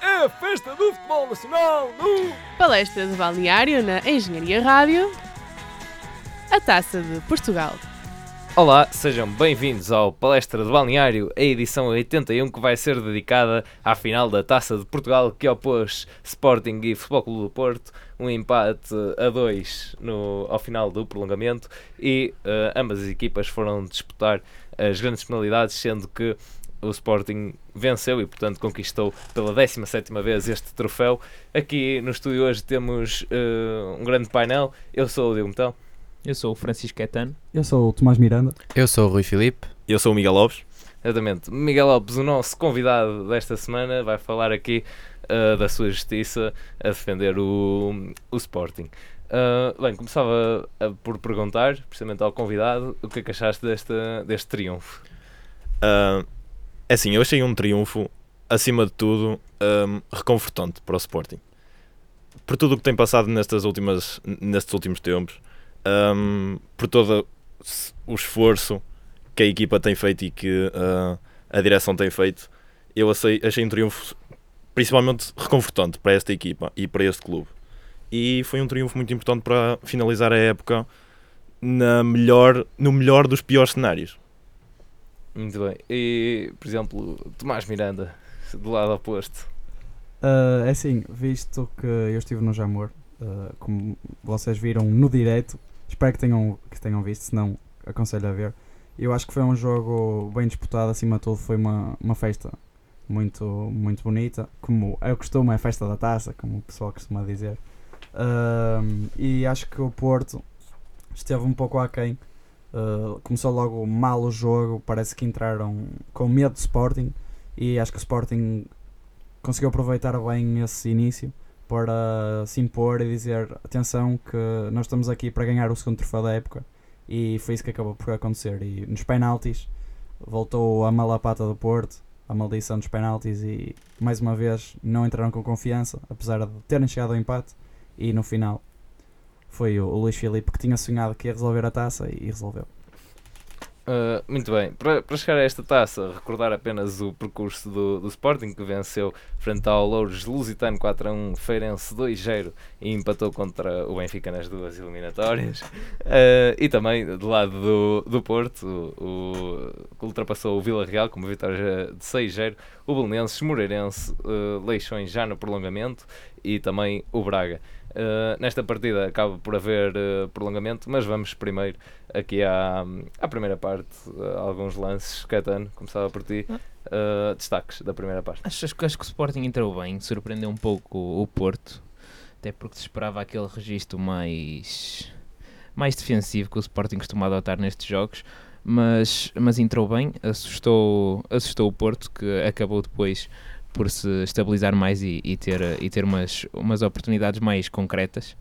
É a festa do futebol nacional no... Palestra de balneário na Engenharia Rádio. A Taça de Portugal. Olá, sejam bem-vindos ao Palestra de Balneário, a edição 81 que vai ser dedicada à final da Taça de Portugal que opôs Sporting e Futebol Clube do Porto, um empate a dois no, ao final do prolongamento e uh, ambas as equipas foram disputar as grandes penalidades, sendo que o Sporting venceu e, portanto, conquistou pela 17 vez este troféu. Aqui no estúdio hoje temos uh, um grande painel. Eu sou o Diego Metão. Eu sou o Francisco Etano. Eu sou o Tomás Miranda. Eu sou o Rui Filipe. Eu sou o Miguel Lopes. Exatamente. Miguel Lopes, o nosso convidado desta semana, vai falar aqui uh, da sua justiça a defender o, o Sporting. Uh, bem, começava a, por perguntar, precisamente ao convidado, o que é que achaste deste, deste triunfo? Uh, é assim, eu achei um triunfo, acima de tudo, um, reconfortante para o Sporting. Por tudo o que tem passado nestas últimas, nestes últimos tempos, um, por todo o esforço que a equipa tem feito e que uh, a direção tem feito, eu achei, achei um triunfo principalmente reconfortante para esta equipa e para este clube. E foi um triunfo muito importante para finalizar a época na melhor, no melhor dos piores cenários. Muito bem. E, por exemplo, Tomás Miranda, do lado oposto. Uh, é assim, visto que eu estive no Jamor, uh, como vocês viram no direto, espero que tenham, que tenham visto, se não, aconselho a ver. Eu acho que foi um jogo bem disputado, acima de tudo foi uma, uma festa muito, muito bonita, como é o costume, é festa da taça, como o pessoal costuma dizer. Uh, e acho que o Porto esteve um pouco aquém. Uh, começou logo mal o jogo, parece que entraram com medo de Sporting e acho que o Sporting conseguiu aproveitar bem esse início para se impor e dizer atenção que nós estamos aqui para ganhar o segundo troféu da época. E foi isso que acabou por acontecer. E nos penaltis voltou a malapata do Porto a maldição dos penaltis e mais uma vez não entraram com confiança apesar de terem chegado ao empate e no final foi o, o Luís Filipe que tinha sonhado que ia resolver a taça e resolveu. Uh, muito bem, para, para chegar a esta taça, recordar apenas o percurso do, do Sporting que venceu frente ao Louros Lusitano 4 a 1, Feirense 2-0 e empatou contra o Benfica nas duas eliminatórias. Uh, e também do lado do, do Porto, o, ultrapassou o Vila Real com uma vitória de 6-0, o Belenenses, Moreirense, uh, Leixões já no prolongamento e também o Braga. Uh, nesta partida acaba por haver uh, prolongamento, mas vamos primeiro aqui à, à primeira parte, uh, alguns lances. Catano, começava por ti. destaques da primeira parte. Acho, acho, acho, que o Sporting entrou bem, surpreendeu um pouco o, o Porto, até porque se esperava aquele registro mais, mais defensivo que o Sporting costuma adotar nestes jogos. Mas, mas entrou bem, assustou, assustou o Porto, que acabou depois por se estabilizar mais e, e, ter, e ter umas, umas oportunidades mais concretas.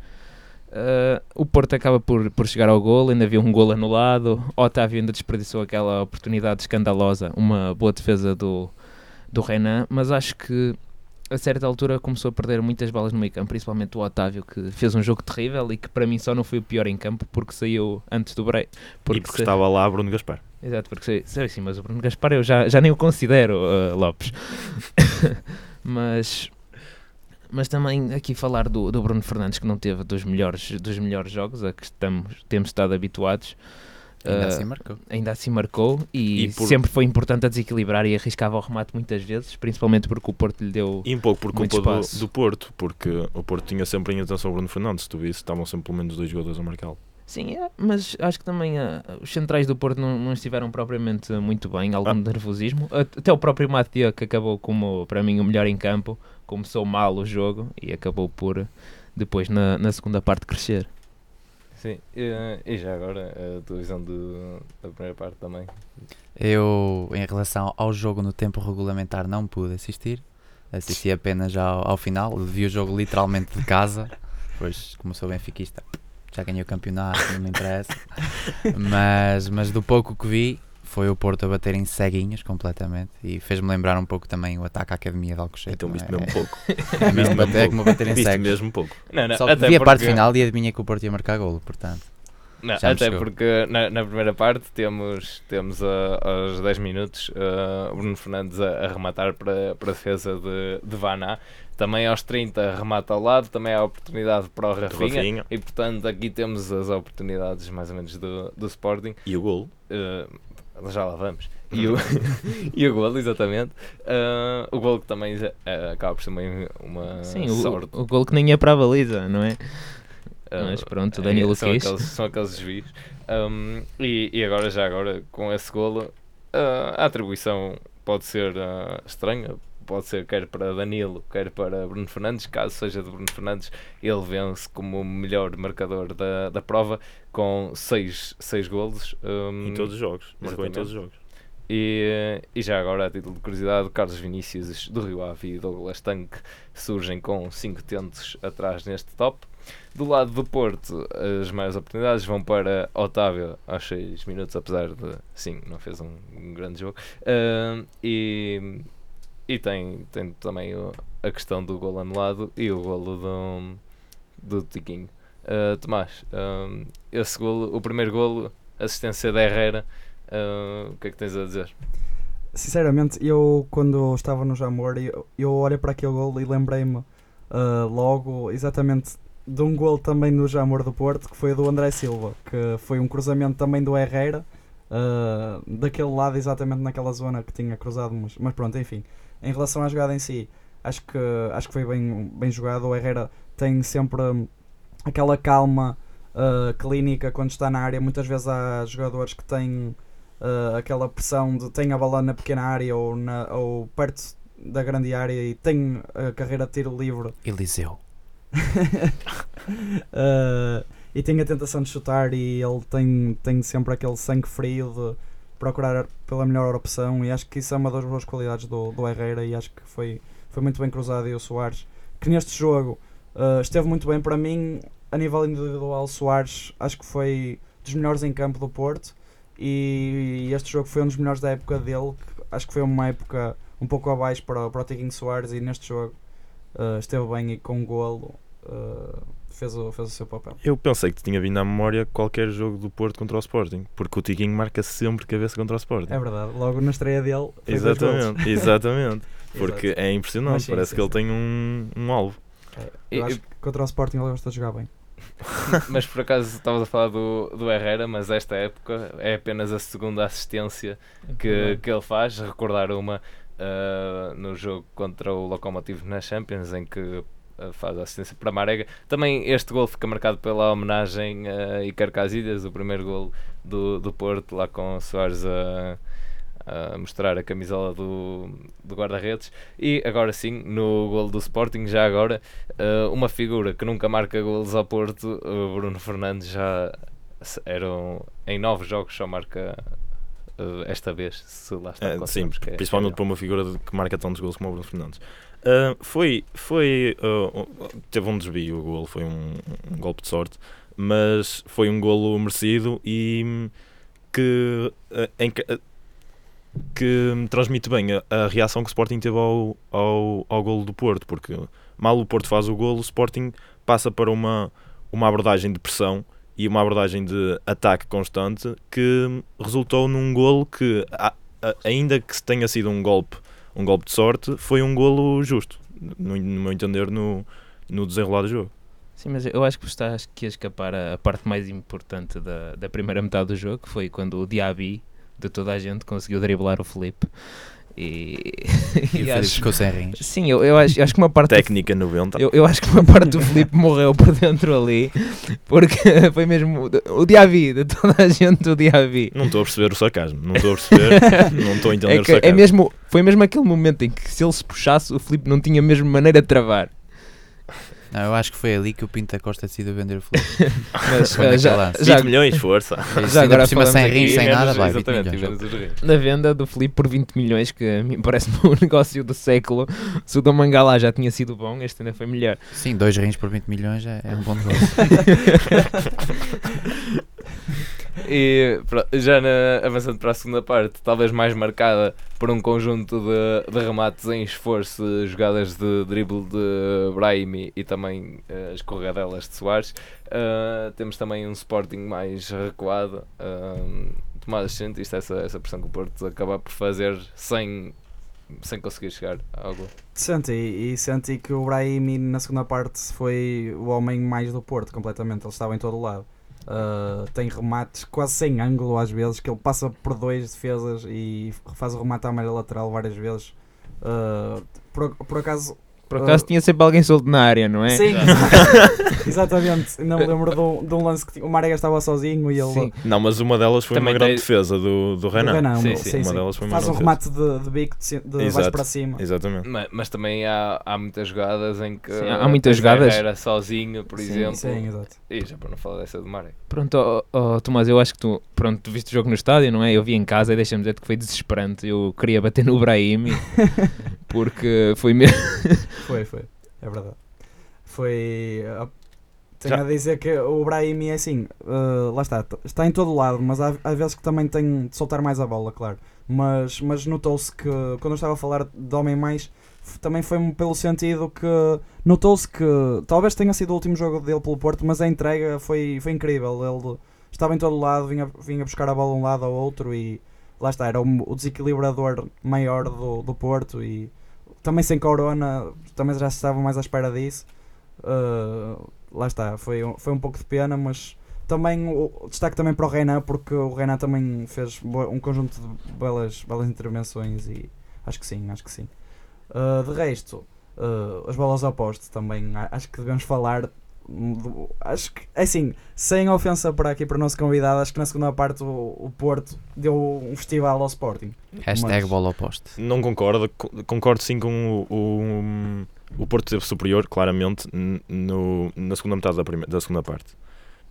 Uh, o Porto acaba por, por chegar ao gol, ainda havia um gol anulado. Otávio ainda desperdiçou aquela oportunidade escandalosa, uma boa defesa do, do Renan, mas acho que a certa altura começou a perder muitas balas no meio campo, principalmente o Otávio, que fez um jogo terrível e que para mim só não foi o pior em campo porque saiu antes do break. Porque, e porque se... estava lá Bruno Gaspar. Exato, porque sei, assim, mas o Bruno Gaspar eu já, já nem o considero, uh, Lopes. mas, mas também aqui falar do, do Bruno Fernandes, que não teve dos melhores, dos melhores jogos a que estamos, temos estado habituados. Ainda uh, assim marcou. Ainda assim marcou e, e por... sempre foi importante a desequilibrar e arriscava o remate muitas vezes, principalmente porque o Porto lhe deu. E um pouco por culpa do, do, Porto, porque o Porto tinha sempre em atenção o Bruno Fernandes, se tu visse, estavam sempre pelo menos dois jogadores a marcá-lo. Sim, é, mas acho que também uh, os centrais do Porto não, não estiveram propriamente muito bem, algum ah. nervosismo. Até o próprio Matia, que acabou como, para mim, o melhor em campo, começou mal o jogo e acabou por, depois, na, na segunda parte, crescer. Sim, e, e já agora, a tua visão do, da primeira parte também? Eu, em relação ao jogo no tempo regulamentar, não pude assistir. Assisti apenas ao, ao final, vi o jogo literalmente de casa, pois, como sou benfiquista, já ganhei o campeonato, não me interessa. mas, mas do pouco que vi, foi o Porto a bater em ceguinhos completamente e fez-me lembrar um pouco também o ataque à Academia de Alcochete. Então viste mesmo é, pouco. É mesmo bater, é como bater em viste cegos. mesmo pouco. Não, não, Só vi a parte final e adivinhei que o Porto ia marcar golo, portanto. Não, até chegou. porque na, na primeira parte temos, temos ah, aos 10 minutos ah, Bruno Fernandes a, a rematar para, para a defesa de, de Vaná. Também aos 30 remata ao lado, também há oportunidade para o Rafinha. Rafinha. E portanto aqui temos as oportunidades mais ou menos do, do Sporting. E o gol. Uh, já lá vamos. E o, e o golo, exatamente. Uh, o golo que também uh, acaba por ser uma, uma Sim, sorte. o, o gol que nem ia para a baliza, não é? Uh, Mas pronto, o Danilo são quis. aqueles, são aqueles desvios. Um, e, e agora, já agora, com esse golo, a atribuição pode ser estranha. Pode ser quer para Danilo, quer para Bruno Fernandes. Caso seja de Bruno Fernandes, ele vence como o melhor marcador da, da prova com 6 seis golos. um, Em todos os jogos. Marcou em todos os jogos. e, e já agora, a título de curiosidade, Carlos Vinícius do Rio Ave e Douglas Tanque surgem com 5 tentos atrás neste top. Do lado do Porto, as maiores oportunidades vão para Otávio aos 6 minutos, apesar de, sim, não fez um, um grande jogo. Ah, e e tem, tem também o- a questão do golo anulado e o golo do, do Tiquinho. Ah, Tomás, ah, esse golo, o primeiro golo, assistência da Herrera, ah, o que é que tens a dizer? Sinceramente, eu quando estava no Jamor, eu, eu olhei para aquele gol e lembrei-me ah, logo exatamente de um gol também no Jamor do Porto, que foi do André Silva, que foi um cruzamento também do Herrera, daquele lado exatamente naquela zona que tinha cruzado, mas, mas pronto, enfim. Em relação à jogada em si, acho que, acho que foi bem, bem jogado. O Herrera tem sempre aquela calma ah, clínica quando está na área. Muitas vezes há jogadores que têm ah, aquela pressão de têm a bola na pequena área ou, na, ou perto da grande área e têm a carreira de tiro livre Eliseu. Uh, e tem a tentação de chutar e ele tem, tem sempre aquele sangue frio de procurar pela melhor opção e acho que isso é uma das boas qualidades do, do Herrera e acho que foi, foi muito bem cruzado e o Soares que neste jogo uh, esteve muito bem. Para mim a nível individual Soares acho que foi dos melhores em campo do Porto e este jogo foi um dos melhores da época dele acho que foi uma época um pouco abaixo para, para o Tiquinho Soares e neste jogo uh, esteve bem e com um golo uh, fez, o, fez o seu papel. Eu pensei que te tinha vindo à memória qualquer jogo do Porto contra o Sporting, porque o Tiquinho marca sempre cabeça contra o Sporting. É verdade, logo na estreia dele foi dois golos. Exatamente, exatamente. Porque é impressionante, sim, parece sim, que ele sim. tem um, um alvo. É, E- eu acho que contra o Sporting ele gosta de jogar bem. mas por acaso estavas a falar do, do Herrera, mas esta época é apenas a segunda assistência que, que ele faz. Recordar uma ah, no jogo contra o Lokomotiv na Champions, em que faz a assistência para Marega. Também este gol fica marcado pela homenagem a Iker Casillas, o primeiro gol do, do Porto, lá com o Soares a, a mostrar a camisola do, do guarda-redes. E agora sim, no gol do Sporting, já agora, ah, uma figura que nunca marca golos ao Porto, o Bruno Fernandes já eram em nove jogos só marca ah, esta vez, se lá está É, sim, principalmente para uma figura que marca tantos gols como o Bruno Fernandes. Ah, foi, foi um- teve um desvio, o golo foi um, um golpe de sorte, mas foi um golo merecido e hum, que, ah, em que, transmite bem a, a reação que o Sporting teve ao, ao, ao golo do Porto, porque mal o Porto faz o golo, o Sporting passa para uma, uma abordagem de pressão e uma abordagem de ataque constante que resultou num golo que, a- a- ainda que tenha sido um golpe, um golpe de sorte, foi um golo justo, no, no meu entender, no, no desenrolar do jogo. Sim, mas eu acho que estás aqui a escapar a, a parte mais importante da, da primeira metade do jogo, que foi quando o Diaby de toda a gente conseguiu driblar o Felipe. E, E o Felipe acho- ficou sem rins. Sim, eu, eu, acho, eu acho que uma parte do Técnica 90. Eu, eu acho que uma parte do Felipe morreu por dentro ali, porque foi mesmo o, o Diaby, de toda a gente, o Diaby. Não estou a perceber o sarcasmo, não estou a perceber, não estou a entender É, o que é sarcasmo. mesmo, foi mesmo aquele momento em que se ele se puxasse, o Felipe não tinha mesmo maneira de travar. Não, eu acho que foi ali que o Pinto da Costa decidiu vender o Felipe. Mas eh, naquele já, já 20 milhões, força. Isso, ainda agora por cima sem rins, sem nada, vai, 20 Exatamente, milhões. menos os rins. na venda do Felipe por 20 milhões, que a mim parece-me o negócio do século. Se o Dom Mangalá já tinha sido bom, este ainda foi melhor. Sim, dois rins por 20 milhões é, é um bom negócio. E já na- avançando para a segunda parte, talvez mais marcada por um conjunto de, de remates em esforço, jogadas de drible de Brahimi e também eh, escorregadelas de Soares. Uh, temos também um Sporting mais recuado. Uh, Tomás, sentiste essa, essa pressão que o Porto acaba por fazer sem, sem conseguir chegar a algo? Senti, e senti que o Brahimi na segunda parte foi o homem mais do Porto, completamente. Ele estava em todo lado. Uh, tem remates quase sem ângulo às vezes, que ele passa por dois defesas e faz o remate à malha lateral várias vezes. Uh, por, por acaso, Por acaso tinha sempre alguém solto na área, não é? sim, exatamente. Não me lembro de um, de um lance que tinha- o Marega estava sozinho e ele Sim. Não, mas uma delas foi Também uma grande tem- defesa do, do do Renan. Renan, Sim, uma- sim. sim, Uma sim. delas foi uma faz um remate de, de bico de, de baixo para cima. Exatamente. Mas, mas também há, há muitas jogadas em que Sim, há muitas jogadas. Herrera sozinho, por Sim, exemplo. Sim, exato. E já para não falar dessa de Marek. Pronto, ó, ó, Tomás, eu acho que tu, pronto, tu viste o jogo no estádio, não é? Eu vi em casa e deixa-me dizer que foi desesperante. Eu queria bater no Brahimi porque foi mesmo. Foi, foi. É verdade. Foi. ah, Tenho Já- a dizer que o Brahimi é assim, ah, lá está, está em todo lado, mas há, há vezes que também tem de soltar mais a bola, claro. Mas, mas notou-se que, quando eu estava a falar de homem mais, também foi pelo sentido que notou-se que talvez tenha sido o último jogo dele pelo Porto, mas a entrega foi, foi incrível. Ele estava em todo lado, vinha, vinha buscar a bola de um lado ao outro e lá está, era o, desequilibrador maior do, do Porto e também sem Corona, também já se estava mais à espera disso. Uh, lá está, foi, foi um pouco de pena, mas também o, destaque também para o Renan, porque o Renan também fez um conjunto de belas, belas intervenções e acho que sim, acho que sim. Uh, de resto, uh, as bolas ao poste também acho que devemos falar. Acho que, é assim, sem ofensa para aqui para o nosso convidado, acho que na segunda parte o, o Porto deu um festival ao Sporting. Hashtag Mas- bola ao poste. Não concordo, co- concordo sim com o, o, o Porto teve superior, claramente, no, na segunda metade da, prime- da segunda parte.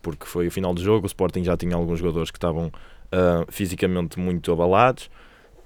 Porque foi o final do jogo, o Sporting já tinha alguns jogadores que estavam ah, fisicamente muito abalados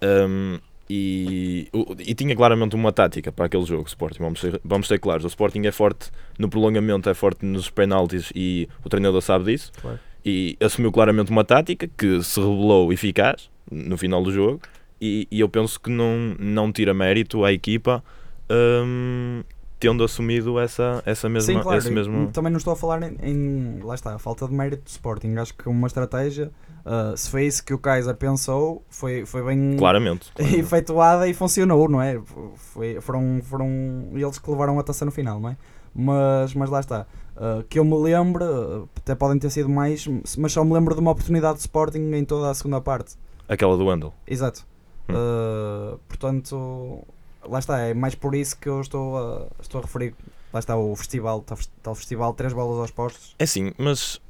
ahm, e, e tinha claramente uma tática para aquele jogo, Sporting, vamos ser, vamos ser claros. O Sporting é forte no prolongamento, é forte nos penaltis e o treinador sabe disso. Claro. E assumiu claramente uma tática que se revelou eficaz no final do jogo e, e eu penso que não, não tira mérito à equipa hum, tendo assumido essa, essa mesma, Sim, claro. esse mesmo Também não estou a falar em, em- Lá está, a falta de mérito do Sporting. Acho que uma estratégia, ah, se foi isso que o Kaiser pensou, foi, foi bem claramente, claramente. efetuada e funcionou, não é? Foi, foram, foram eles que levaram a taça no final, não é? Mas, mas lá está. Ah, que eu me lembro, até podem ter sido mais, mas só me lembro de uma oportunidade de Sporting em toda a segunda parte. aquela do Wendel. Exato. Hum. Uh, portanto, lá está, é mais por isso que eu estou a, estou a referir. Lá está o festival, tal, festival, três bolas aos postos. É sim, mas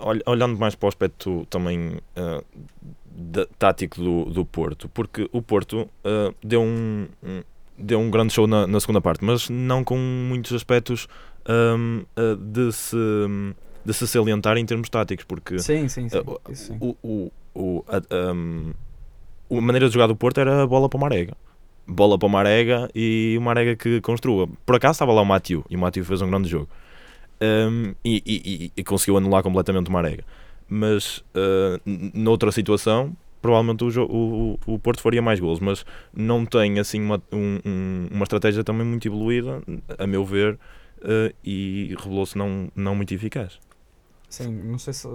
olh- olhando mais para o aspecto também ah, da- tático do, do Porto, porque o Porto ah, deu, um, um- deu um grande show na, na segunda parte, mas não com muitos aspectos ahm, ah, de, se, de se salientar em termos táticos, porque Sim, sim, sim. Uh, sim. o, o, o, a, um, a maneira de jogar do Porto era a bola para o Marega. Bola para o Marega e o Marega que construa. Por acaso estava lá o Matiu e o Matiu fez um grande jogo. Um, e, e- e- conseguiu anular completamente o Marega. Mas uh, noutra situação, provavelmente o, o, o- Porto faria mais gols, mas não tem assim uma, um- um- uma estratégia também muito evoluída, a meu ver, uh, e revelou-se não, não muito eficaz. Sim, não sei se.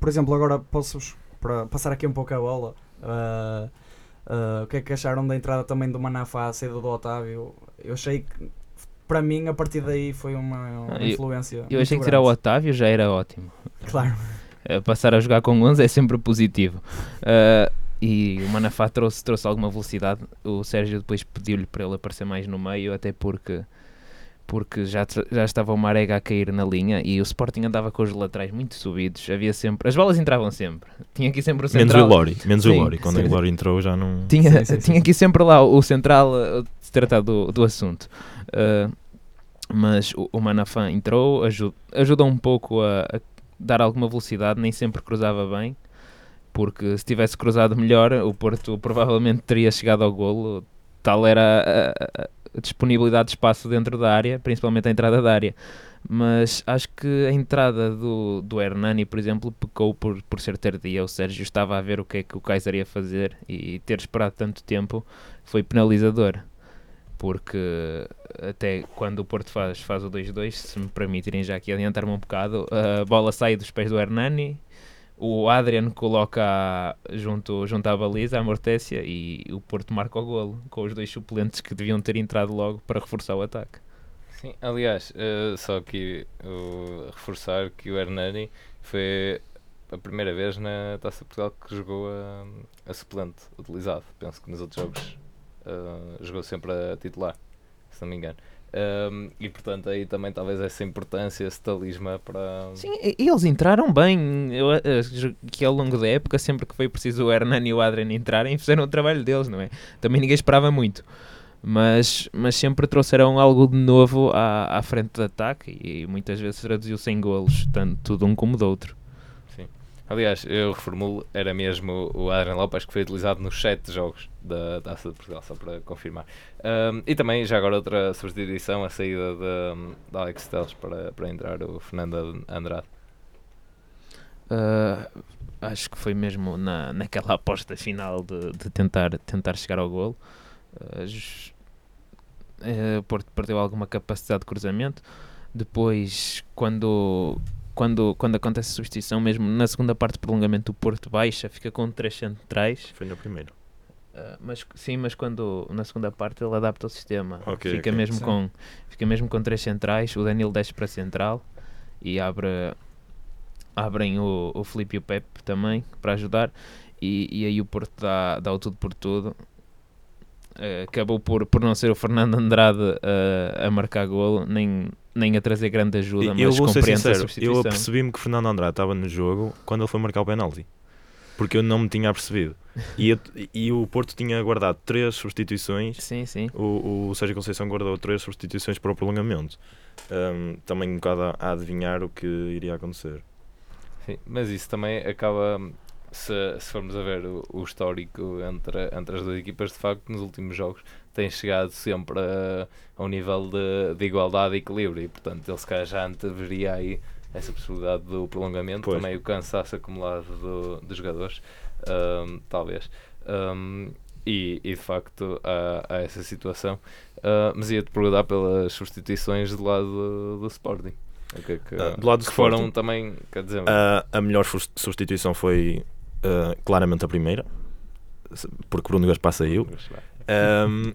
Por exemplo, agora posso para passar aqui um pouco a bola. uh, uh, o que é que acharam da entrada também do Manafá, a saída do Otávio? Eu achei que, para mim, a partir daí foi uma, uma Ah, influência. Eu achei que tirar o. Otávio já era ótimo. Claro. Eh, passar a jogar com 11 é sempre positivo. Eh, e o Manafá trouxe, trouxe alguma velocidade. O Sérgio depois pediu-lhe para ele aparecer mais no meio, até porque, porque já, já estava o Marega a cair na linha e o Sporting andava com os laterais muito subidos. Havia sempre. As bolas entravam sempre. Tinha aqui sempre o Menos central. o Lori, menos o Sim, Lori. Quando sim. o Lori entrou já não. Tinha, Sim, sim, tinha sim. aqui sempre lá o central a se tratar do, do assunto. Uh, mas o, o Manafã entrou, aju- ajudou um pouco a, a dar alguma velocidade, nem sempre cruzava bem, porque se tivesse cruzado melhor, o Porto provavelmente teria chegado ao golo. Tal era a- a- a- disponibilidade de espaço dentro da área, principalmente a entrada da área. Mas acho que a entrada do, do Hernani, por exemplo, pecou por, por ser tardia. O Sérgio estava a ver o que é que o Kaiser ia fazer e ter esperado tanto tempo foi penalizador. Porque até quando o Porto faz, faz o 2-2, se me permitirem já aqui adiantar-me um bocado, a bola sai dos pés do Hernani, o Adrian coloca junto, junto à baliza, a Mortécia, e o Porto marca o golo, com os dois suplentes que deviam ter entrado logo para reforçar o ataque. Sim, aliás, eh, só uh, reforçar que o Hernani foi a primeira vez na Taça Portugal que jogou a, a suplente utilizado. Penso que nos outros jogos uh, jogou sempre a titular, se não me engano. Um, e portanto aí também talvez essa importância, esse talismã para... Sim, eles entraram bem, eu, eh, que ao longo da época, sempre que foi preciso o Hernani e o Adrian entrarem, fizeram o trabalho deles, não é? Também ninguém esperava muito. Mas, mas sempre trouxeram algo de novo à, à frente de ataque e muitas vezes traduziu-se em golos, tanto de um como do outro. Aliás, eu reformulo, era mesmo o Adrian Lopes que foi utilizado nos 7 jogos da Taça de Portugal, só para confirmar. Um, e também, já agora, outra substituição, a saída de, de Alex Teles para, para entrar o Fernando Andrade. Uh, acho que foi mesmo na, naquela aposta final de, de tentar, tentar chegar ao golo. Uh, o Porto perdeu alguma capacidade de cruzamento. Depois, quando, quando, quando acontece a substituição, mesmo na segunda parte do prolongamento, o Porto baixa, fica com três centrais. Foi no primeiro. Uh, mas sim, mas quando na segunda parte ele adapta o sistema, Ok, fica ok. mesmo Sim. com fica mesmo com três centrais, o Danilo desce para central e abre abrem o, o Felipe e o Pepe também para ajudar e, e aí o Porto dá, dá o tudo por tudo. Uh, acabou por, por não ser o Fernando Andrade uh, a marcar golo, nem, nem a trazer grande ajuda, E eu mas vou ser sincero, eu apercebi-me que Fernando Andrade estava no jogo quando ele foi marcar o penalti. Porque eu não me tinha apercebido. E, eu- e o Porto tinha guardado três substituições. Sim, sim. O, o Sérgio Conceição guardou três substituições para o prolongamento. Ahm, também um bocado a, a adivinhar o que iria acontecer. Sim, mas isso também acaba, se, se formos a ver o, o histórico entre, entre as duas equipas, de facto, nos últimos jogos tem chegado sempre a, a um nível de, de igualdade e equilíbrio, e portanto ele se calhar já anteveria aí essa possibilidade do prolongamento, Pois. também o cansaço acumulado do, dos jogadores, ahm, talvez. Ahm, e, e de facto há, há essa situação. Ah, mas ia-te perguntar pelas substituições do lado do, Sporting. Que é que, Ah, do lado do que foram Sporting? também, quer dizer, Ah, a melhor substituição foi ah, claramente a primeira, porque Bruno Gaspar saiu. Um,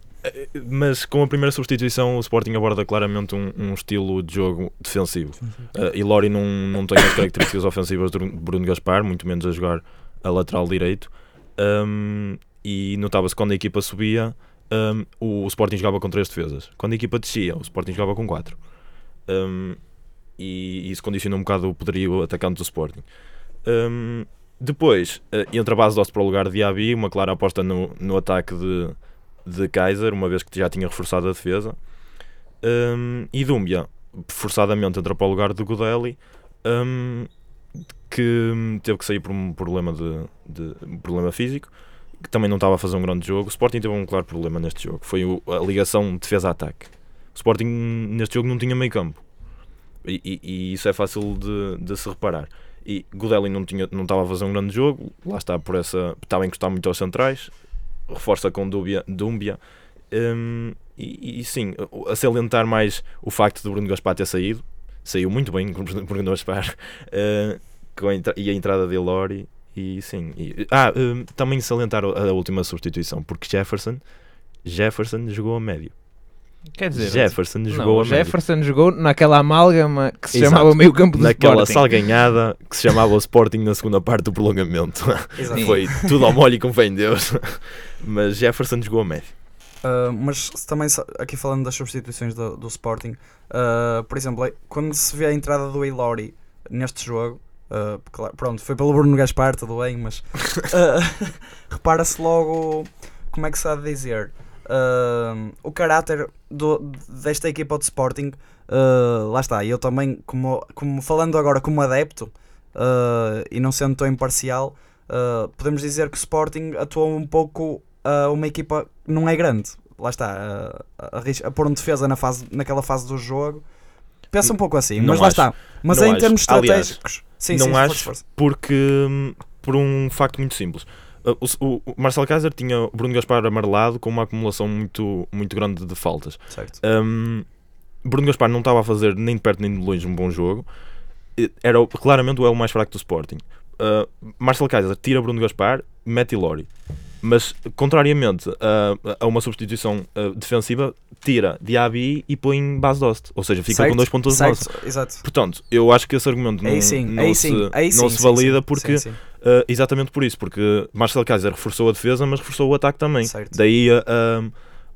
mas com a primeira substituição o Sporting aborda claramente um, um estilo de jogo defensivo. Uh, e Lori não, não tem as características ofensivas de Bruno Gaspar, muito menos a jogar a lateral direito. Um, e notava-se quando a equipa subia, um, o, o Sporting jogava com três defesas. Quando a equipa descia, o Sporting jogava com quatro. Um, e isso condicionou um bocado o poderio atacante do Sporting. Um, depois, uh, entre a base do para o lugar de Diaby, uma clara aposta no, no ataque de, de Kaiser, uma vez que já tinha reforçado a defesa. Um, e Dumbia, forçadamente, entra para o lugar de Godelli, um, que teve que sair por um problema, de, de- um problema físico, que também não estava a fazer um grande jogo. O Sporting teve um claro problema neste jogo, foi o- a ligação defesa-ataque. O Sporting neste jogo não tinha meio campo. E, e- e isso é fácil de, de se reparar. E Godelli não, tinha, não estava a fazer um grande jogo, lá está por essa. Estava a encostar muito aos centrais, reforça com Dúbia, Dúmbia. hum, e, e sim, a salientar mais o facto de Bruno Gaspar ter saído, saiu muito bem com Bruno Gaspar, eh, com a e a entrada de Lori. E sim, e- ah, hum, também salientar a última substituição, porque Jefferson, Jefferson jogou a médio. Quer dizer, Jefferson não, jogou. Jefferson jogou naquela amálgama que se Exato. chamava meio campo do naquela Sporting. salganhada que se chamava o Sporting na segunda parte do prolongamento. Exato. Foi tudo ao molho e com fé em Deus. Mas Jefferson jogou a médio. Uh, mas também aqui falando das substituições do, do Sporting, uh, por exemplo, é- quando se vê a entrada do Ilori neste jogo, uh, claro, pronto, foi pelo Bruno Gaspar, tudo bem, mas uh, repara-se logo como é que se há de dizer uh, o caráter do- desta equipa de Sporting. uh, lá está, eu também, como, como falando agora como adepto uh, e não sendo tão imparcial, uh, podemos dizer que o Sporting atuou um pouco uma equipa que não é grande, lá está, a, a, a pôr um defesa na fase, naquela fase do jogo. Pensa um pouco assim, Não mas lá acho. está. Mas em acho. termos Aliás, estratégicos, sim, não sim, acho. força, força. porque hum, por um facto muito simples. Uh, O, o, Marcelo Kaiser tinha o Bruno Gaspar amarelado com uma acumulação muito, muito grande de faltas. Certo. Um, Bruno Gaspar não estava a fazer nem de perto nem de longe um bom jogo. Era claramente o elo mais fraco do Sporting. Uh, Marcelo Kaiser tira Bruno Gaspar, mete Ilori. Mas, contrariamente a, a uma substituição uh, defensiva, tira Diaby e põe base Dost. Ou seja, fica Certo, com dois pontos de exato. Portanto, eu acho que esse argumento não, Aí sim, não aí se, sim, aí não sim, se valida porque. Uh, exatamente por isso, porque Marcelo Kaiser reforçou a defesa, mas reforçou o ataque também. Certo. Daí uh,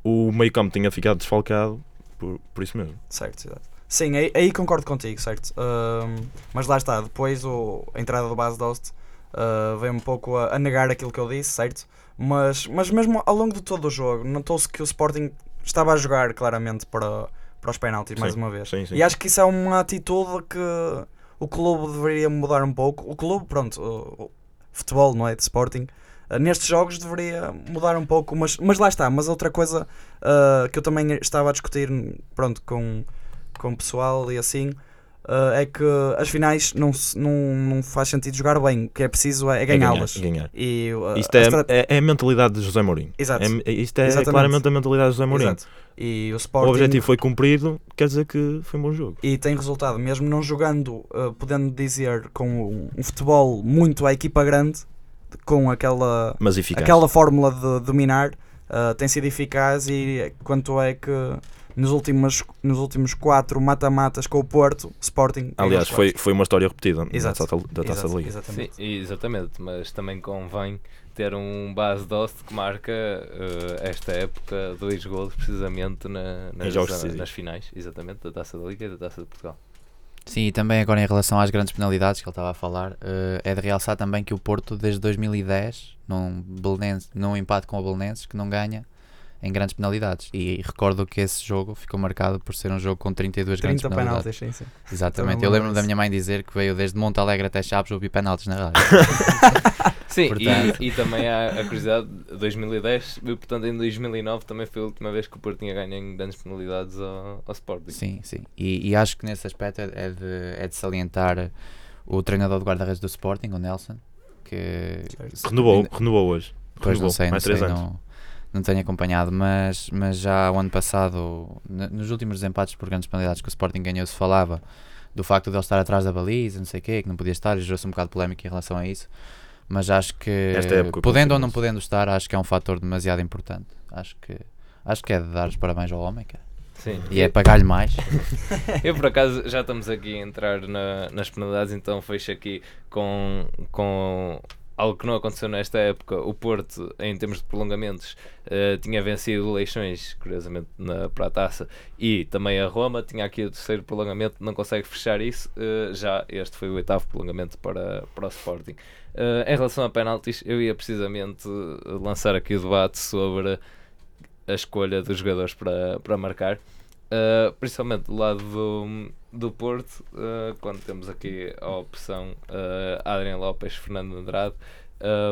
um, o meio campo tinha ficado desfalcado por, por isso mesmo. Certo, exato. Sim, aí, aí concordo contigo, certo. Ahm, mas lá está, depois o, a entrada do base Dost ah, veio um pouco a, a negar aquilo que eu disse, certo? Mas, mas mesmo ao longo de todo o jogo, notou-se que o Sporting estava a jogar claramente para, para os penaltis, mais Sim, uma vez. Sim, sim. E acho que isso é uma atitude que o clube deveria mudar um pouco. O clube, pronto, futebol, não é? De Sporting. ah, nestes jogos deveria mudar um pouco, mas, mas lá está. Mas outra coisa ah, que eu também estava a discutir pronto, com, com o pessoal e assim ah, é que as finais não, se- não, não faz sentido jogar bem. O que é preciso é, é É ganhar, ganhá-las. ganhar. E, ah, Isto é, é, é a mentalidade de José Mourinho. Exato. É, isto é Exatamente. claramente a mentalidade de José Mourinho. Exato. E o O Sporting objetivo foi cumprido, quer dizer que foi um bom jogo. e tem resultado, mesmo não jogando, uh, podendo dizer, com um, um futebol muito à equipa grande, com aquela, aquela fórmula de dominar, uh, tem sido eficaz e quanto é que nos últimos, nos últimos quatro mata-matas com o Porto, Sporting. Aliás, foi, foi uma história repetida Exato. taça, da Taça Exato, da Liga. Sim, Exatamente. exatamente, mas também convém ter um base Dost que marca eh, esta época dois gols precisamente na- nas, jogos decisivos. nas finais, exatamente, da Taça da Liga e da Taça de Portugal. Sim, e também agora em relação às grandes penalidades que ele estava a falar, eh, é de realçar também que o Porto, desde 2010, num, Belenense, num empate com o Belenenses, que não ganha em grandes penalidades. E recordo que esse jogo ficou marcado por ser um jogo com 32 grandes 30 penalidades. penaltis, sim, sim. Exatamente. Eu me lembro lembro da minha mãe dizer que veio desde Monte Alegre até Chaves ouvir penaltis na rádio. Sim, Portanto- e, e também há a curiosidade, 2010, e, portanto em 2009 também foi a última vez que o Porto tinha ganho em grandes penalidades ao, ao Sporting. Sim, sim. E, e acho que nesse aspecto é, é de, é de salientar o treinador de guarda-redes do Sporting, o Nelson, que Renovou, renovou hoje. Pois não Renovou, sei, não mais sei, três anos. não, não tenho acompanhado, mas, mas já o ano passado, nos últimos desempates por grandes penalidades que o Sporting ganhou, se falava do facto de ele estar atrás da baliza, não sei o quê, que não podia estar, e gerou-se um bocado de polémica em relação a isso. Mas acho que, podendo ou não podendo estar, acho que é um fator demasiado importante. Acho que, acho que é de dar os parabéns ao homem, cara. Sim. E é pagar-lhe mais. Eu por acaso já estamos aqui a entrar na- nas penalidades, então fecho aqui com, com algo que não aconteceu nesta época. O Porto, em termos de prolongamentos, eh, tinha vencido o Leixões, curiosamente, na, para a taça, e também a Roma. Tinha aqui o terceiro prolongamento, não consegue fechar isso. eh, já este foi o oitavo prolongamento para, para o Sporting. Eh, em relação a penaltis, eu ia precisamente lançar aqui o debate sobre a escolha dos jogadores para, para marcar. Uh, principalmente do lado do, do Porto, uh, quando temos aqui a opção uh, Adrian Lopes, Fernando Andrade,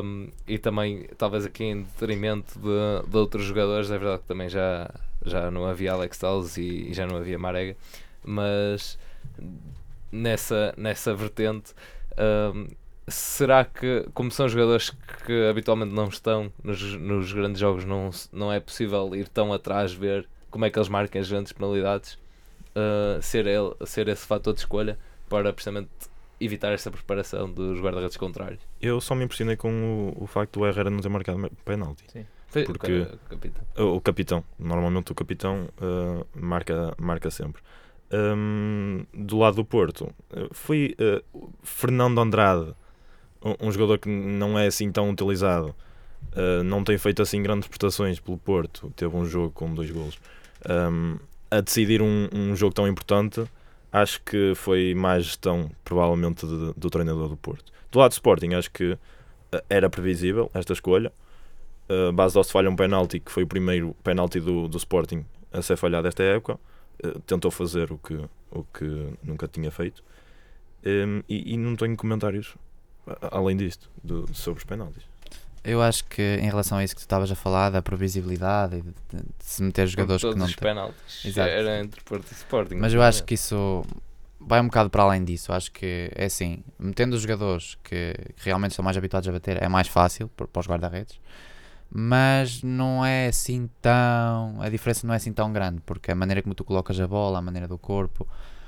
um, e também talvez aqui em detrimento de, de outros jogadores, é verdade que também já, já não havia Alex Telles e, e já não havia Marega, mas nessa, nessa vertente, um, será que, como são jogadores que habitualmente não estão nos, nos grandes jogos, não, não é possível ir tão atrás ver como é que eles marcam as grandes penalidades, uh, ser, ele, ser esse fator de escolha para precisamente evitar essa preparação dos guarda-redes contrários? Eu só me impressionei com o, o facto do Herrera não ter marcado penalti. Foi Porque- o ca- capitão. O, capitão, normalmente o capitão uh, marca, marca sempre. Um, do lado do Porto, uh, foi uh, Fernando Andrade, um, um jogador que não é assim tão utilizado, uh, não tem feito assim grandes prestações pelo Porto, teve um jogo com dois golos. Um, a decidir um, um jogo tão importante, acho que foi mais gestão, provavelmente, de- do treinador do Porto. Do lado do Sporting, acho que uh, era previsível esta escolha. Uh, Bastos falha um penalti, que foi o primeiro penalti do, do Sporting a ser falhado esta época. Uh, tentou fazer o que, o que nunca tinha feito. Um, e, e não tenho comentários a- além disto, do- sobre os penaltis. Eu acho que em relação a isso que tu estavas a falar, da previsibilidade e de, de- de se meter jogadores que não os penaltis. Exato. Era entre Porto e Sporting. Mas eu acho que isso vai um bocado para além disso. Eu acho que é assim, metendo os jogadores que, que realmente são mais habituados a bater, é mais fácil para, para os guarda-redes. Mas não é assim tão. A diferença não é assim tão grande, porque a maneira como tu colocas a bola, a maneira do corpo,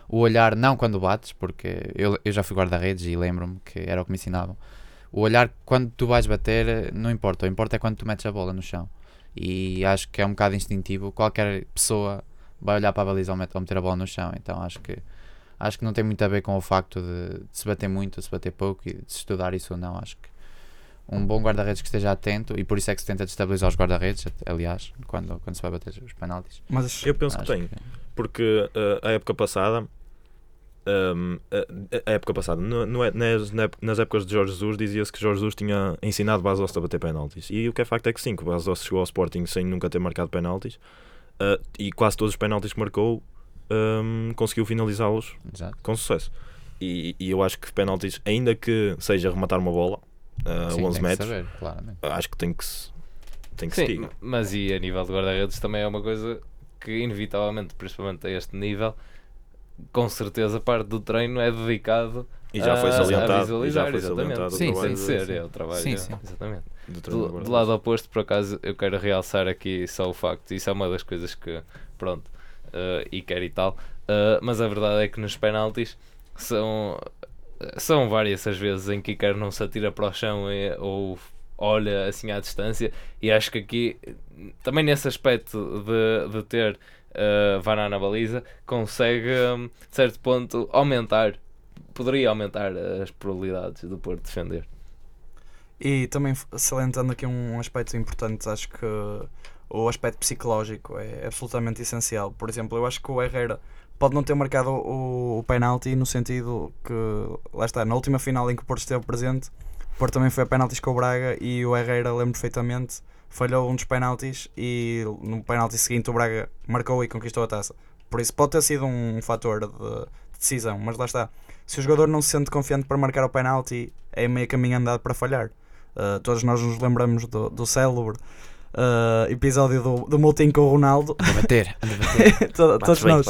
o olhar, não quando bates, porque eu, eu já fui guarda-redes e lembro-me que era o que me ensinavam. O olhar quando tu vais bater não importa, o que importa é quando tu metes a bola no chão. E acho que é um bocado instintivo. Qualquer pessoa vai olhar para a baliza ao met- ao meter a bola no chão. Então acho que acho que não tem muito a ver com o facto de, de se bater muito, ou se bater pouco e de se estudar isso ou não. Acho que um bom guarda-redes que esteja atento e por isso é que se tenta destabilizar os guarda-redes, aliás, quando, quando se vai bater os penaltis. Mas Eu penso que Acho tem. Porque uh, a época passada, um, a, a época passada, no, no, é- nas, nas épocas de Jorge Jesus, dizia-se que Jorge Jesus tinha ensinado Bastos a bater penaltis. E o que é facto é que sim, que o Bastos chegou ao Sporting sem nunca ter marcado penaltis. uh, e quase todos os penaltis que marcou um, conseguiu finalizá-los com sucesso. E, e eu acho que penaltis, ainda que seja rematar uma bola uh, Sim, 11 tem que metros, saber, acho que tem que se, tem que Sim, seguir. mas e a nível de guarda-redes também é uma coisa que inevitavelmente, principalmente a este nível, com certeza parte do treino é dedicado E já foi a- salientado. a e visualizar, já foi exatamente. salientado Sim, de- ser, é o trabalho. Sim, sim. Exatamente. do Do, lado oposto, por acaso, eu quero realçar aqui só o facto, isso é uma das coisas que, pronto, eh, e quer e tal, eh, mas a verdade é que nos penaltis são, são várias as vezes em que Iker não se atira para o chão e- ou olha assim à distância, e acho que aqui, também nesse aspecto de, de ter uh, na baliza, consegue, hum, de certo ponto, aumentar, poderia aumentar as probabilidades do Porto defender. E também salientando aqui um aspecto importante, acho que o aspecto psicológico é absolutamente essencial. Por exemplo, eu acho que o Herrera pode não ter marcado o, o penalti no sentido que, lá está, na última final em que o Porto esteve presente, o Porto também foi a penaltis com o Braga e o Herrera, lembro perfeitamente, falhou um dos penaltis e no penalti seguinte o Braga marcou e conquistou a taça. Por isso pode ter sido um fator de, de decisão, mas lá está. Se o jogador não se sente confiante para marcar o penalti, é meio caminho andado para falhar. Uh, todos nós nos lembramos do, do célebre uh, episódio do, do Moutinho com o Ronaldo. A bater, a bater. Todos bem, nós,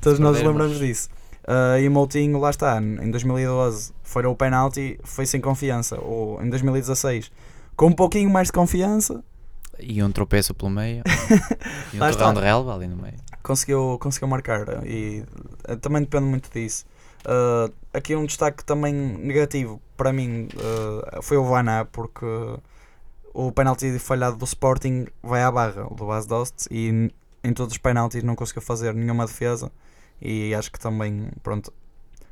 todos nós lembramos disso. Uh, e o Moutinho, lá está, em 2012 falhou o penalti, foi sem confiança. Ou em 2016, com um pouquinho mais de confiança, E um tropeço pelo meio. E um torrão de relva ali no meio. conseguiu, conseguiu marcar. E uh, também depende muito disso. Uh, aqui um destaque também negativo para mim uh, foi o Vaná, porque o penalti falhado do Sporting vai à barra, o do Bas Dost, e em todos os penaltis não conseguiu fazer nenhuma defesa. E acho que também, pronto,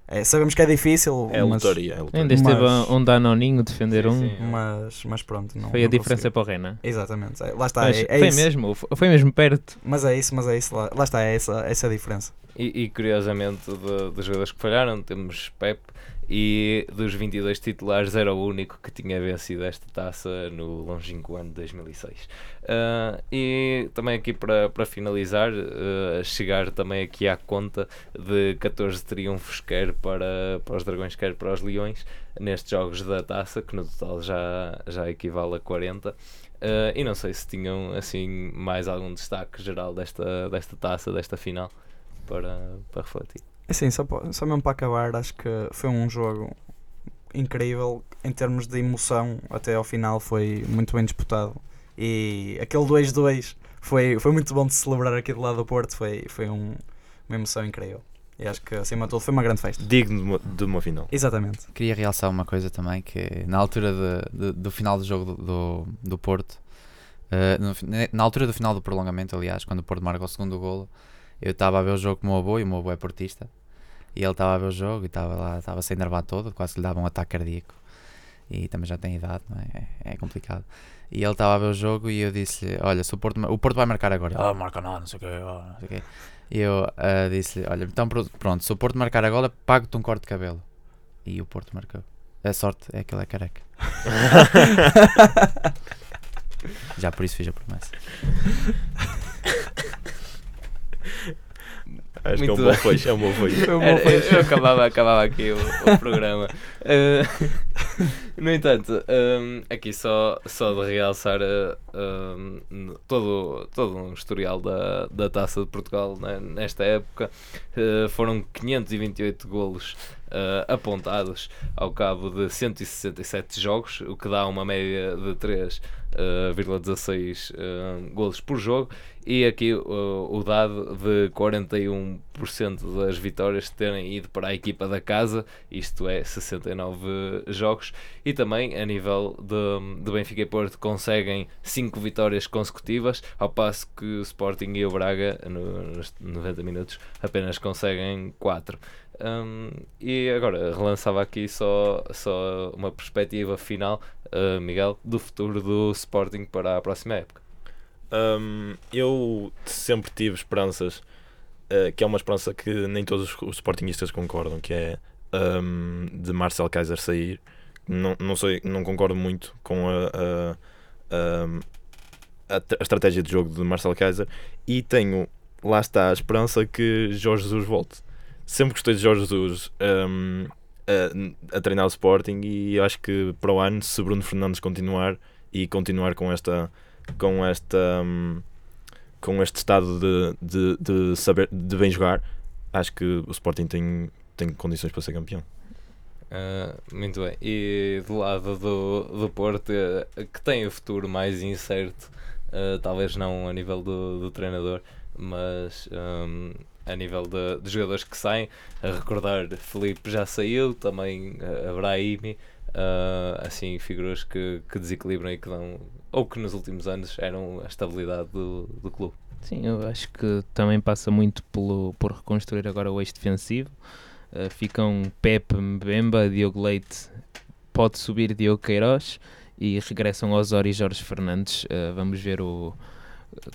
é, sabemos que é difícil, É mas, lotaria, é lotaria. Ainda esteve Mas- um Danoninho defender Sim, um. sim. mas, mas pronto, não, Foi a não diferença conseguiu. para o Renan. Exatamente, é, lá está, Mas é, é foi isso. mesmo, foi mesmo perto. Mas é isso, mas é isso, lá, lá está, é essa, essa a diferença. E, e, curiosamente, dos jogadores que falharam, temos Pep e dos 22 titulares era o único que tinha vencido esta taça no longínquo ano de 2006. Ah, e também aqui para, para finalizar, ah, chegar também aqui à conta de 14 triunfos, quer para, para os Dragões, quer para os Leões, nestes jogos da taça, que no total já, já equivale a 40. Ah, e não sei se tinham assim mais algum destaque geral desta, desta taça, desta final para, para refletir. Assim, só, só mesmo para acabar, acho que foi um jogo incrível em termos de emoção. Até ao final foi muito bem disputado. E aquele 2-2 foi, foi muito bom de celebrar aqui do lado do Porto. Foi, foi um- uma emoção incrível. E acho que acima de tudo foi uma grande festa. Digno de uma, de uma final. Exatamente. Queria realçar uma coisa também, que na altura de- de- do final do jogo do, do, Porto, eh, no na altura do final do prolongamento, aliás, quando o Porto marca o segundo golo, eu estava a ver o jogo com o meu avô, e o meu avô é portista, e ele estava a ver o jogo e estava lá, estava sem enervar todo, quase que lhe dava um ataque cardíaco, e também já tem idade, não é? É, é complicado. E ele estava a ver o jogo e eu disse-lhe, olha, se o Porto, o Porto vai marcar agora, ah, marca nada, não sei o quê, ah, não sei o quê. E eu ah, disse-lhe, olha, então pro- pronto, se o Porto marcar agora, pago-te um corte de cabelo. E o Porto marcou. A sorte é que ele é careca. Já por isso fiz a promessa. Acho que é um Muito bom fecho, é um bom fecho. Foi um bom fecho. eu acabava, acabava aqui o, o programa. Eh, no entanto, ehm, aqui só, só de realçar eh, ehm, n- todo, todo um historial da, da Taça de Portugal né, nesta época. Eh, foram 528 golos apontados ao cabo de 167 jogos, o que dá uma média de 3,16 eh, golos por jogo. E aqui o, o dado de 41% das vitórias terem ido para a equipa da casa, isto é 69 jogos, e também a nível de, de Benfica e Porto conseguem 5 vitórias consecutivas, ao passo que o Sporting e o Braga no- nos 90 minutos apenas conseguem 4. e agora relançava aqui só, só uma perspectiva final, uh, Miguel, do futuro do Sporting para a próxima época. Hum, eu sempre tive esperanças, eh, que é uma esperança que nem todos os, os sportingistas concordam, que é hum, de Marcel Kaiser sair. Não, não, sei, não concordo muito com a, a, a, a tra- a estratégia de jogo de Marcel Kaiser e tenho, lá está, a esperança que Jorge Jesus volte. Sempre gostei de Jorge Jesus hum, a, a treinar o Sporting e acho que para o ano, se Bruno Fernandes continuar e continuar com esta com esta hum, com este estado de, de, de saber de bem jogar acho que o Sporting tem, tem condições para ser campeão Ah, muito bem. E do lado do, do Porto, eh, que tem o futuro mais incerto, ah, talvez não a nível do, do treinador, mas hum, a nível de, de jogadores que saem, a recordar, Felipe já saiu, também uh, ah, assim, figuras que, que desequilibram e que dão, ou que nos últimos anos eram a estabilidade do, do clube. Sim, eu acho que também passa muito pelo, por reconstruir agora o eixo defensivo. Uh, ficam Pepe, Mbemba, Diogo Leite, pode subir Diogo Queiroz e regressam Osório e Jorge Fernandes. Uh, vamos ver o,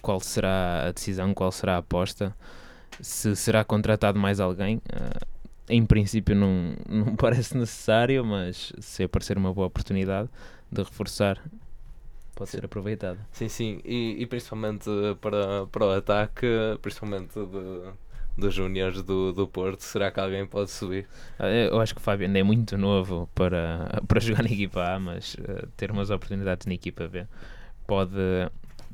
qual será a decisão, qual será a aposta. Se será contratado mais alguém. Uh, em princípio não, não parece necessário, mas se aparecer uma boa oportunidade de reforçar, pode ser aproveitado. Sim, sim, e, e principalmente para, para o ataque, principalmente de, dos júniores do, do Porto, será que alguém pode subir? Ah, Eu acho que o Fábio ainda é muito novo para, para jogar na equipa A, mas uh, ter umas oportunidades na equipa B pode,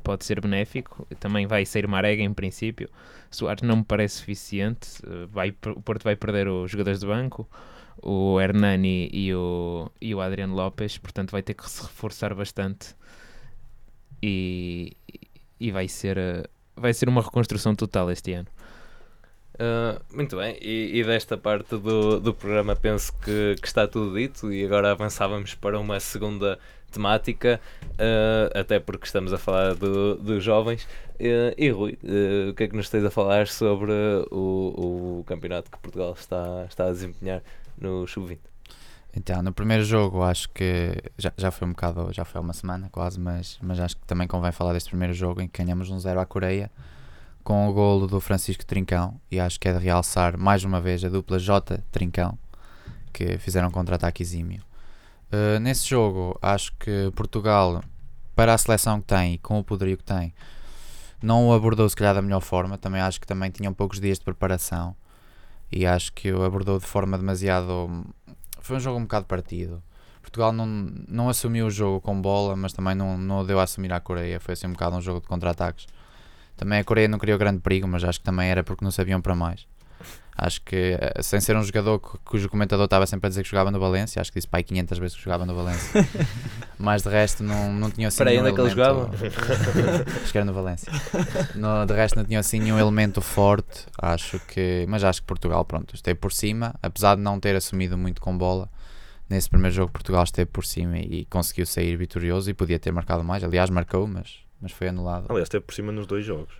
pode ser benéfico. Também vai ser Marega em princípio. Soares não me parece suficiente. Uh, vai, o Porto vai perder os jogadores de banco, o Hernani e o, e o Adriano Lopes, portanto vai ter que se reforçar bastante e, e vai, ser, uh, vai ser uma reconstrução total este ano. Uh, muito bem, e, e desta parte do, do programa penso que, que está tudo dito e agora avançávamos para uma segunda temática, uh, até porque estamos a falar do- dos jovens. Uh, e Rui, uh, o que é que nos tens a falar sobre o, o campeonato que Portugal está, está a desempenhar no Sub-20? Então, no primeiro jogo, acho que já, já foi um bocado, já foi uma semana quase, mas, mas acho que também convém falar deste primeiro jogo em que ganhamos um 0 à Coreia com o golo do Francisco Trincão e acho que é de realçar mais uma vez a dupla J Trincão que fizeram um contra-ataque exímio. Uh, nesse jogo, acho que Portugal, para a seleção que tem e com o poderio que tem, não o abordou se calhar da melhor forma. Também acho que também tinham poucos dias de preparação e acho que o abordou de forma demasiado. Foi um jogo um bocado partido. Portugal não, não assumiu o jogo com bola, mas também não, não deu a assumir à Coreia. Foi assim um bocado um jogo de contra-ataques. Também a Coreia não criou grande perigo, mas acho que também era porque não sabiam para mais. Acho que, eh, sem ser um jogador cu- cujo comentador estava sempre a dizer que jogava no Valência, acho que disse pai 500 vezes que jogava no Valência. mas de resto não, não tinha assim aí, nenhum onde é que ele elemento- acho que era no Valência. No, de resto não tinha assim nenhum elemento forte, acho que, mas acho que Portugal, pronto, esteve por cima, apesar de não ter assumido muito com bola. Nesse primeiro jogo Portugal esteve por cima e conseguiu sair vitorioso e podia ter marcado mais. Aliás, marcou, mas, mas foi anulado. aliás esteve por cima nos dois jogos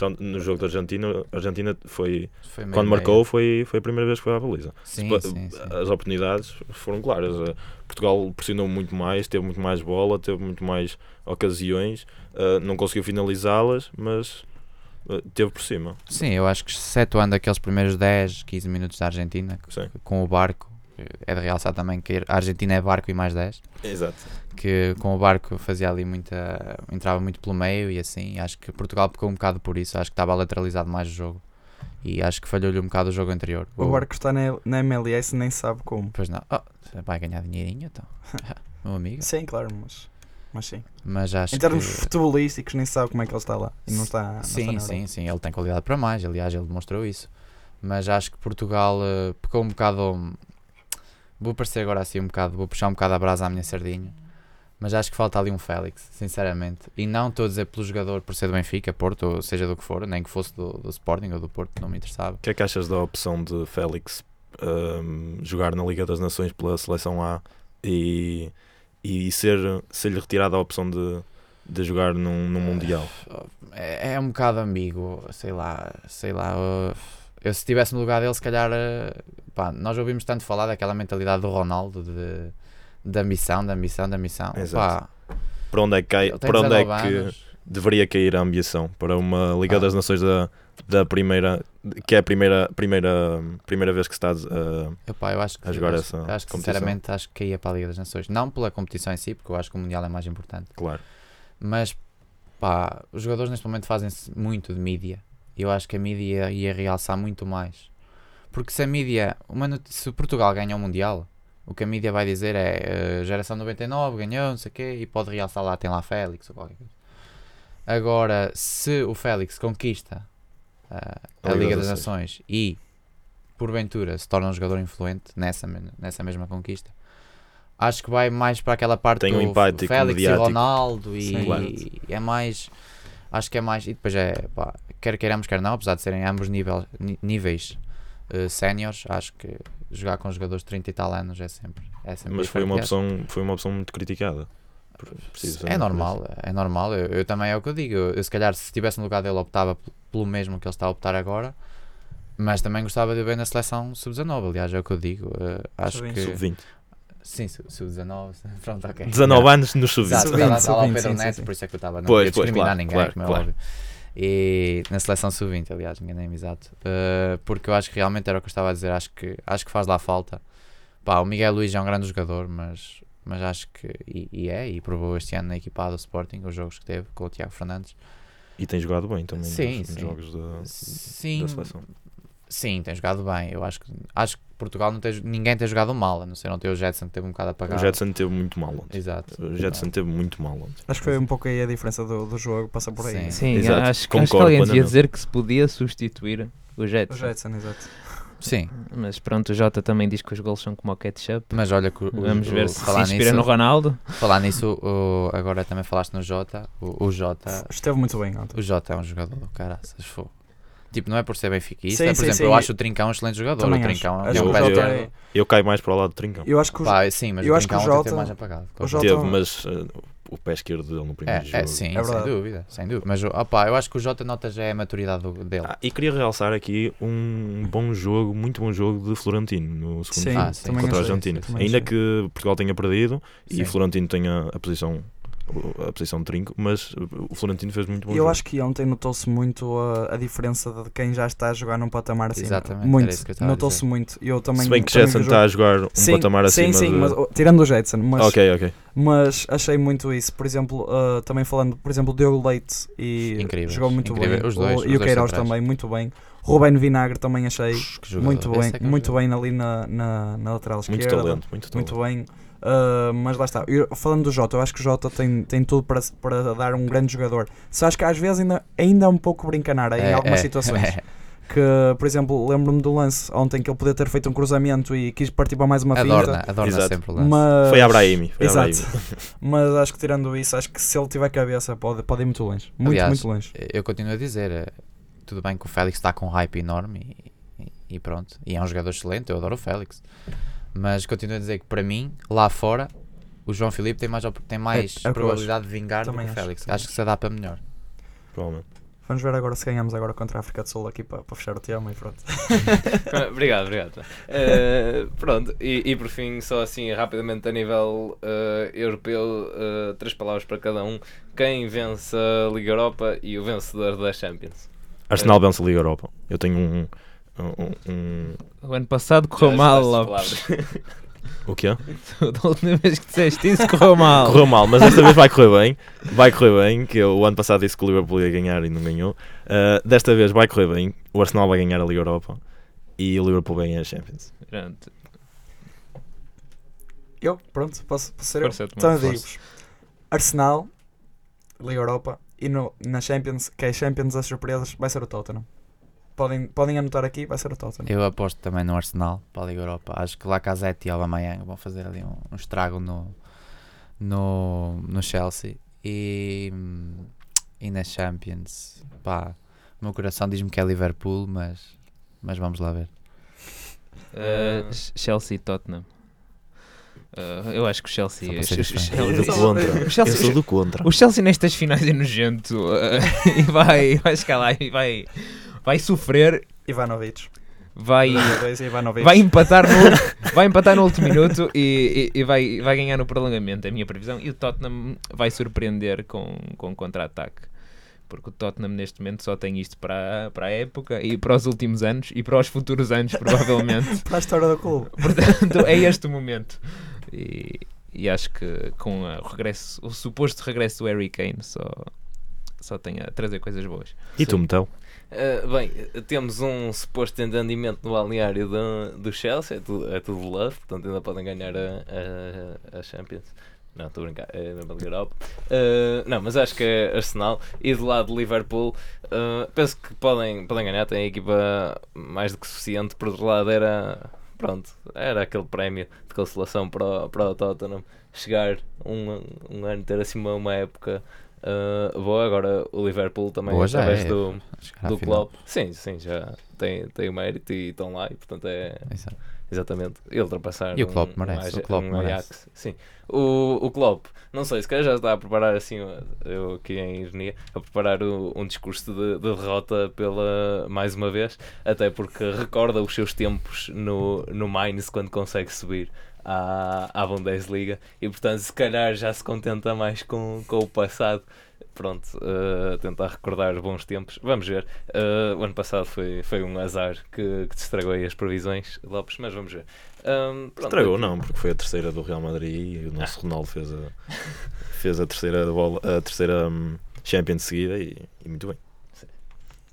Tanto no jogo da Argentina a Argentina foi Foi quando meio. marcou foi, foi a primeira vez que foi à baliza Sim, Pa- sim, sim. as oportunidades foram claras. Uh, Portugal pressionou muito mais, teve muito mais bola, teve muito mais ocasiões, uh, não conseguiu finalizá-las, mas uh, teve por cima. Sim, eu acho que excetuando aqueles primeiros 10, 15 minutos da Argentina com o barco, é de realçar também que a Argentina é barco e mais 10, Exato. que com o barco fazia ali muita. entrava muito pelo meio e assim. Acho que Portugal pecou um bocado por isso, acho que estava lateralizado mais o jogo. E acho que falhou-lhe um bocado o jogo anterior. O Barco está na, na MLS nem sabe como. Pois não. Oh, vai ganhar dinheirinho então. Meu amigo. Sim, claro, mas, mas sim. Mas acho Em termos que... futebolísticos, nem sabe como é que ele está lá. E não está, não sim, está sim, sim. Ele tem qualidade para mais. Aliás, ele demonstrou isso. Mas acho que Portugal eh, pecou um bocado. Vou parecer agora assim um bocado. Vou puxar um bocado a brasa à minha sardinha. Mas acho que falta ali um Félix, sinceramente. E não estou a dizer pelo jogador por ser do Benfica, Porto, ou seja do que for, nem que fosse do, do Sporting ou do Porto, não me interessava. O que é que achas da opção de Félix ahm, jogar na Liga das Nações pela seleção A e, e ser, ser-lhe retirada a opção de, de jogar num, num Mundial? É, é um bocado ambíguo, sei lá, sei lá. uh, Eu se estivesse no lugar dele, se calhar. uh, Pá, nós ouvimos tanto falar daquela mentalidade do Ronaldo de, de ambição, de ambição, de ambição. Exato. Pá, Para onde é que, cai, para onde é 19 que anos. deveria cair a ambição? Para uma Liga Ah. das Nações da, da primeira, que é a primeira, primeira, primeira vez que se está a. Epá, eu acho que, a jogar eu essa acho, acho que competição. sinceramente acho que ia para a Liga das Nações. Não pela competição em si, porque eu acho que o Mundial é mais importante. Claro. Mas pá, os jogadores neste momento fazem-se muito de mídia. E eu acho que a mídia ia realçar muito mais. Porque se a mídia, uma se Portugal ganha o Mundial, o que a mídia vai dizer é eh, geração 99 ganhou, não sei o quê, e pode realçar lá, tem lá Félix ou qualquer coisa. Agora, se o Félix conquista ah, a, Liga das Nações e porventura se torna um jogador influente nessa, nessa mesma conquista, acho que vai mais para aquela parte Tem um do Félix e mediático. Ronaldo e, Sim. Claro. e é mais acho que é mais e depois é pá, quer queiramos quer não, apesar de serem ambos nível, níveis eh, séniores, acho que jogar com jogadores de 30 e tal anos é sempre, é sempre Mas foi uma, opção, foi uma opção muito criticada. É por normal, é normal. Eu, eu também é o que eu digo. Eu, eu se calhar, se estivesse no lugar dele, optava pelo mesmo que ele está a optar agora. Mas também gostava de o ver na seleção sub-19. Aliás, é o que eu digo. eh, acho Sub-20. que. Sub-20. Sim, su- sub-19. Pronto, ok. 19 anos no Exato, sub-20. está lá- está lá o Sub-20, Pedro sim, sim, Neto, sim. por isso é que eu estava. Não Pois, queria pois, discriminar claro, ninguém, claro, como é claro. E na seleção sub-20, aliás, enganei-me exato. Eh, porque eu acho que realmente era o que eu estava a dizer. Acho que, acho que faz lá falta. Pá, o Miguel Luís é um grande jogador, mas, mas acho que. E, e é, e provou este ano na equipa A do Sporting, os jogos que teve com o Tiago Fernandes. E tem jogado bem também Sim, nos, nos sim. jogos da, Sim, da seleção. sim, tem jogado bem. Eu acho que, acho que Portugal não tem, ninguém tem jogado mal, a não ser não ter o Jetson que teve um bocado O apagado. Jetson teve muito mal ontem. Exato. O Jetson teve muito mal ontem. Acho que foi um pouco aí a diferença do, do jogo, passa por aí. Sim. Sim, Exato, acho, acho que concordo alguém devia dizer que se podia substituir o O Jetson. Jetson, exato. Sim, Mas pronto, o Jota também diz que os gols são como o ketchup. mas olha o, o- Vamos o- ver se se falar inspira nisso, no Ronaldo. falar nisso o- agora também falaste no Jota. O, o Jota Esteve muito bem ontem. o Jota é um jogador do caraças, fô. Tipo, não é por ser benfiquista, Sim, é por sim, exemplo, sim. eu acho o Trincão um excelente jogador. Também o. Trincão Acho é um o pé Jota esquerdo. é- Eu caio mais para o lado do Trincão. Eu acho que o Pá, sim, mas eu o acho que o Trincão já Jota- teve mais apagado. o Jota- Teve, mas uh, o pé esquerdo dele no primeiro É, jogo. é, sim, É sem dúvida, sem dúvida. Mas opá, eu acho que o Jota nota já é a maturidade do- dele. Ah, e queria realçar aqui um bom jogo, muito bom jogo de Florentino no segundo Sim, jogo Ah, contra a Argentina. Ainda que Portugal tenha perdido e. Florentino tenha a posição a posição de trinco, mas o Florentino fez muito bom E eu jogo. acho que ontem notou-se muito a, a diferença de quem já está a jogar num patamar assim. Exatamente, Muito. Notou-se muito. Eu também, Se bem que Jetson está a jogar um sim, patamar acima Sim, sim, de... mas, tirando o Jetson, mas, Ok, ok. mas achei muito isso. Por exemplo, uh, também falando, por exemplo, Diogo Leite e Incríveis, jogou muito incríveis. bem. Os dois, O- os e o dois Queiroz também, muito bem. Ruben Vinagre também achei muito bem, é é muito bem ali na, na, na lateral Muito esquerda. talento, muito talento. Muito bem. Uh, mas lá está. Eu- falando do Jota, eu acho que o Jota tem, tem tudo para, para dar um grande jogador. Só acho que às vezes ainda, ainda é um pouco brincanar em É, algumas é, situações. é. Que, por exemplo, lembro-me do lance ontem que ele podia ter feito um cruzamento e quis partir para mais uma Adorna, finta. adorna Exato. sempre o lance. Mas, Foi a Brahimi. Foi a Exato. Brahimi. mas acho que tirando isso, acho que se ele tiver cabeça pode, pode ir muito longe. Muito, Aliás, muito longe. Eu continuo a dizer, eh, tudo bem que o Félix está com um hype enorme e, e- e pronto. E é um jogador excelente, eu adoro o Félix. Mas continuo a dizer que para mim, lá fora, o João Filipe tem mais, tem mais é o que eu probabilidade de vingar do que Também o Félix. Acho que se adapta melhor. Provavelmente. Vamos ver agora se ganhamos agora contra a África do Sul aqui para, para fechar o tema e pronto. obrigado, obrigado. Eh, pronto, e, e por fim, só assim rapidamente a nível eh, europeu, eh, três palavras para cada um. Quem vence a Liga Europa e o vencedor da Champions? Arsenal vence a Liga Europa. Eu tenho um... um, um- O ano passado correu Já mal, Lopes. O quê? da última vez que disseste isso correu mal. Correu mal, mas desta vez vai correr bem. Vai correr bem, que eu, o ano passado disse que o Liverpool ia ganhar e não ganhou. Uh, desta vez vai correr bem. O Arsenal vai ganhar a Liga Europa e o Liverpool vai ganhar a Champions. Pronto. Eu, pronto, posso, posso ser eu? Força, Então eu força. digo-vos: Arsenal, Liga Europa e no, na Champions, que é Champions as surpresas, vai ser o Tottenham. Podem, podem anotar aqui, vai ser o Tottenham. Eu aposto também no Arsenal para a Liga Europa. Acho que Lacazette e Aubameyang vão fazer ali um, um estrago no, no, no Chelsea. E, e na Champions, pá, o meu coração diz-me que é Liverpool, mas, mas vamos lá ver. Uh, Chelsea e Tottenham. Uh, eu acho que o Chelsea. Ser Chelsea-. Eu do contra. o Eu Chelsea, sou do contra. o Chelsea nestas finais é nojento uh, e vai, vai lá e vai, vai sofrer, Ivanovic. vai, Ivanovic. vai, empatar no, vai empatar no último minuto e, e- e vai, vai ganhar no prolongamento, é a minha previsão. E o Tottenham vai surpreender com, com contra-ataque. Porque o Tottenham neste momento só tem isto para, a- para a época e para os últimos anos e para os futuros anos, provavelmente. Para a história do clube. Portanto, é este o momento. E, e acho que com a- o regresso, o suposto regresso do Harry Kane só, só tem a trazer coisas boas. E tu, Metel? Uh, bem, temos um suposto entendimento no balneário do, do Chelsea, é tudo, é tudo love, portanto ainda podem ganhar a, a, a Champions. Não, estou a brincar, é na Europa. Uh, não, mas acho que é Arsenal. E do lado de Liverpool, uh, penso que podem, podem ganhar, tem a equipa mais do que suficiente. Por outro lado, era, pronto, era aquele prémio de consolação para para o Tottenham. Chegar um, um ano, ter assim uma, uma época uh, boa. Agora o Liverpool também, Boa através é. do, do. Klopp. Sim, sim, já tem, tem o mérito e estão lá e portanto é Exato. exatamente e ultrapassar E o Klopp um, merece, um, o Klopp um merece. Ajax. Sim. O, o Klopp, não sei, se calhar já está a preparar assim, eu aqui em ironia, a preparar o- um discurso de, de derrota pela mais uma vez, até porque recorda os seus tempos no, no Mainz quando consegue subir à, à Bundesliga e portanto se calhar já se contenta mais com, com o passado pronto, uh, tentar recordar bons tempos. Vamos ver. Uh, o ano passado foi, foi um azar que, que te estragou aí as previsões, Lopes, mas vamos ver. Um, Estragou, não, porque foi a terceira do Real Madrid e o nosso Ronaldo fez a, fez a terceira, bola, a terceira hum, Champions seguida e, e muito bem.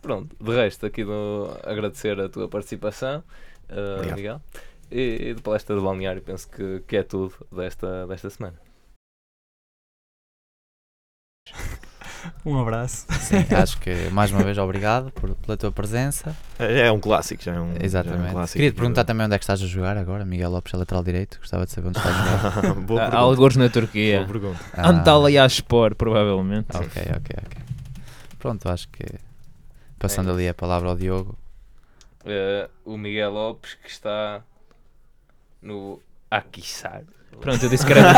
Pronto, de resto, aqui do, agradecer a tua participação, uh, Obrigado. Miguel. E, e de palestra do balneário, penso que, que é tudo desta, desta semana. Um abraço. Sim, acho que mais uma vez obrigado por- pela tua presença. É, é um clássico, já é um, Exatamente. Já é um clássico. Queria te perguntar também onde é que estás a jogar agora. Miguel Lopes é lateral direito. Gostava de saber onde estás a jogar. Boa Há alguns na Boa Turquia. pergunta. Ah, Antalya Sport, provavelmente. Ok, ok, ok. Pronto, acho que passando ali a palavra ao Diogo. Uh, o Miguel Lopes, que está no Akisar. Pronto, eu disse que era.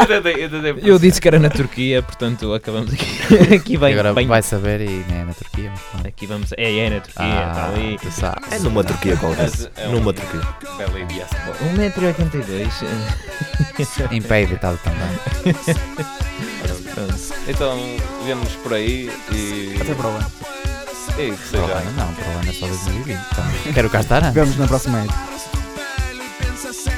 eu tentei, eu tentei Eu disse que era na Turquia, portanto acabamos aqui. aqui bem, agora bem- vai saber e nem é na Turquia. Mas. Aqui vamos. É, é na Turquia, está Ah, ali. tu sabes. É numa Turquia qualquer. Mas é Numa um- Turquia. Bela ideia, Sport. 1,82m. Em pé editado também. Então, vemos por aí e. Até para o ano. E que Para o seja. ano não, para o ano é só 2020. Então, quero cá estar antes. Vemos na próxima edição. It's a